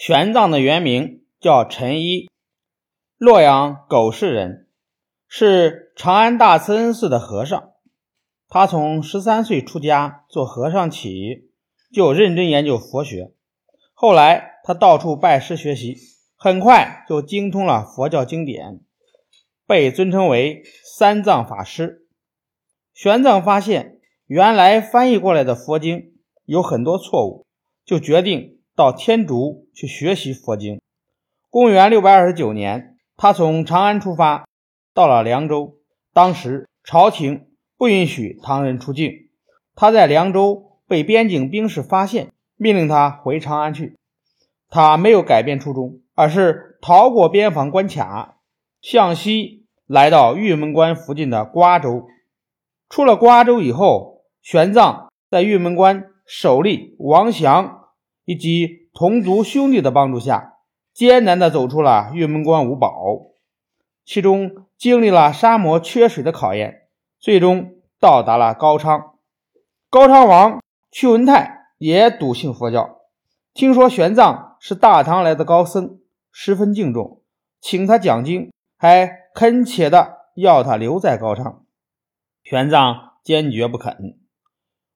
玄奘的原名叫陈一，洛阳狗市人，是长安大慈恩寺的和尚。他从十三岁出家做和尚起，就认真研究佛学。后来他到处拜师学习，很快就精通了佛教经典，被尊称为三藏法师。玄奘发现原来翻译过来的佛经有很多错误，就决定。到天竺去学习佛经。公元六百二十九年，他从长安出发，到了凉州。当时朝廷不允许唐人出境，他在凉州被边境兵士发现，命令他回长安去。他没有改变初衷，而是逃过边防关卡，向西来到玉门关附近的瓜州。出了瓜州以后，玄奘在玉门关首立王祥。以及同族兄弟的帮助下，艰难地走出了玉门关五宝，其中经历了沙漠缺水的考验，最终到达了高昌。高昌王屈文泰也笃信佛教，听说玄奘是大唐来的高僧，十分敬重，请他讲经，还恳切地要他留在高昌。玄奘坚决不肯，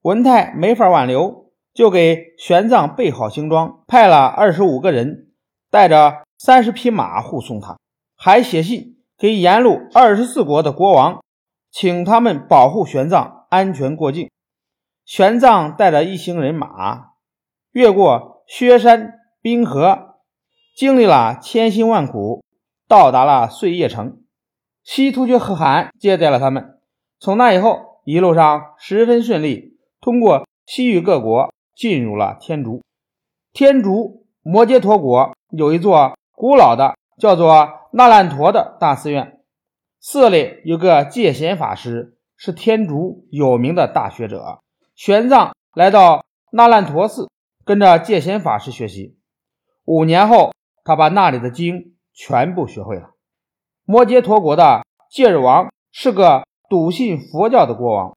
文泰没法挽留。就给玄奘备好行装，派了二十五个人，带着三十匹马护送他，还写信给沿路二十四国的国王，请他们保护玄奘安全过境。玄奘带着一行人马，越过雪山冰河，经历了千辛万苦，到达了碎叶城。西突厥可汗接待了他们。从那以后，一路上十分顺利，通过西域各国。进入了天竺。天竺摩揭陀国有一座古老的叫做那烂陀的大寺院，寺里有个戒贤法师，是天竺有名的大学者。玄奘来到那烂陀寺，跟着戒贤法师学习。五年后，他把那里的经全部学会了。摩揭陀国的戒日王是个笃信佛教的国王，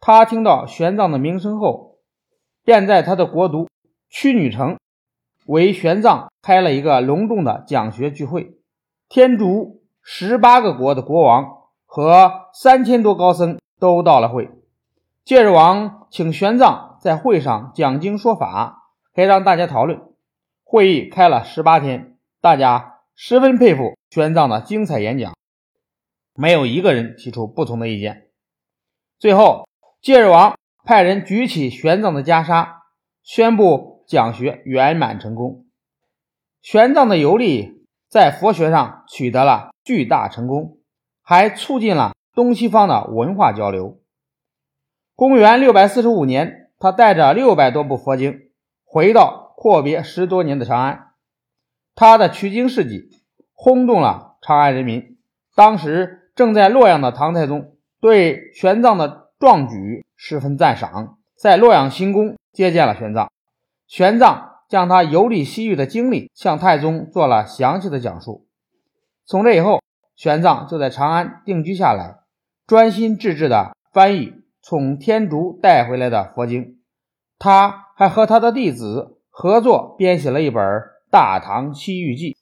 他听到玄奘的名声后。便在他的国都屈女城为玄奘开了一个隆重的讲学聚会，天竺十八个国的国王和三千多高僧都到了会。戒日王请玄奘在会上讲经说法，还让大家讨论。会议开了十八天，大家十分佩服玄奘的精彩演讲，没有一个人提出不同的意见。最后，戒日王。派人举起玄奘的袈裟，宣布讲学圆满成功。玄奘的游历在佛学上取得了巨大成功，还促进了东西方的文化交流。公元六百四十五年，他带着六百多部佛经回到阔别十多年的长安，他的取经事迹轰动了长安人民。当时正在洛阳的唐太宗对玄奘的壮举。十分赞赏，在洛阳行宫接见了玄奘。玄奘将他游历西域的经历向太宗做了详细的讲述。从这以后，玄奘就在长安定居下来，专心致志地翻译从天竺带回来的佛经。他还和他的弟子合作编写了一本《大唐西域记》。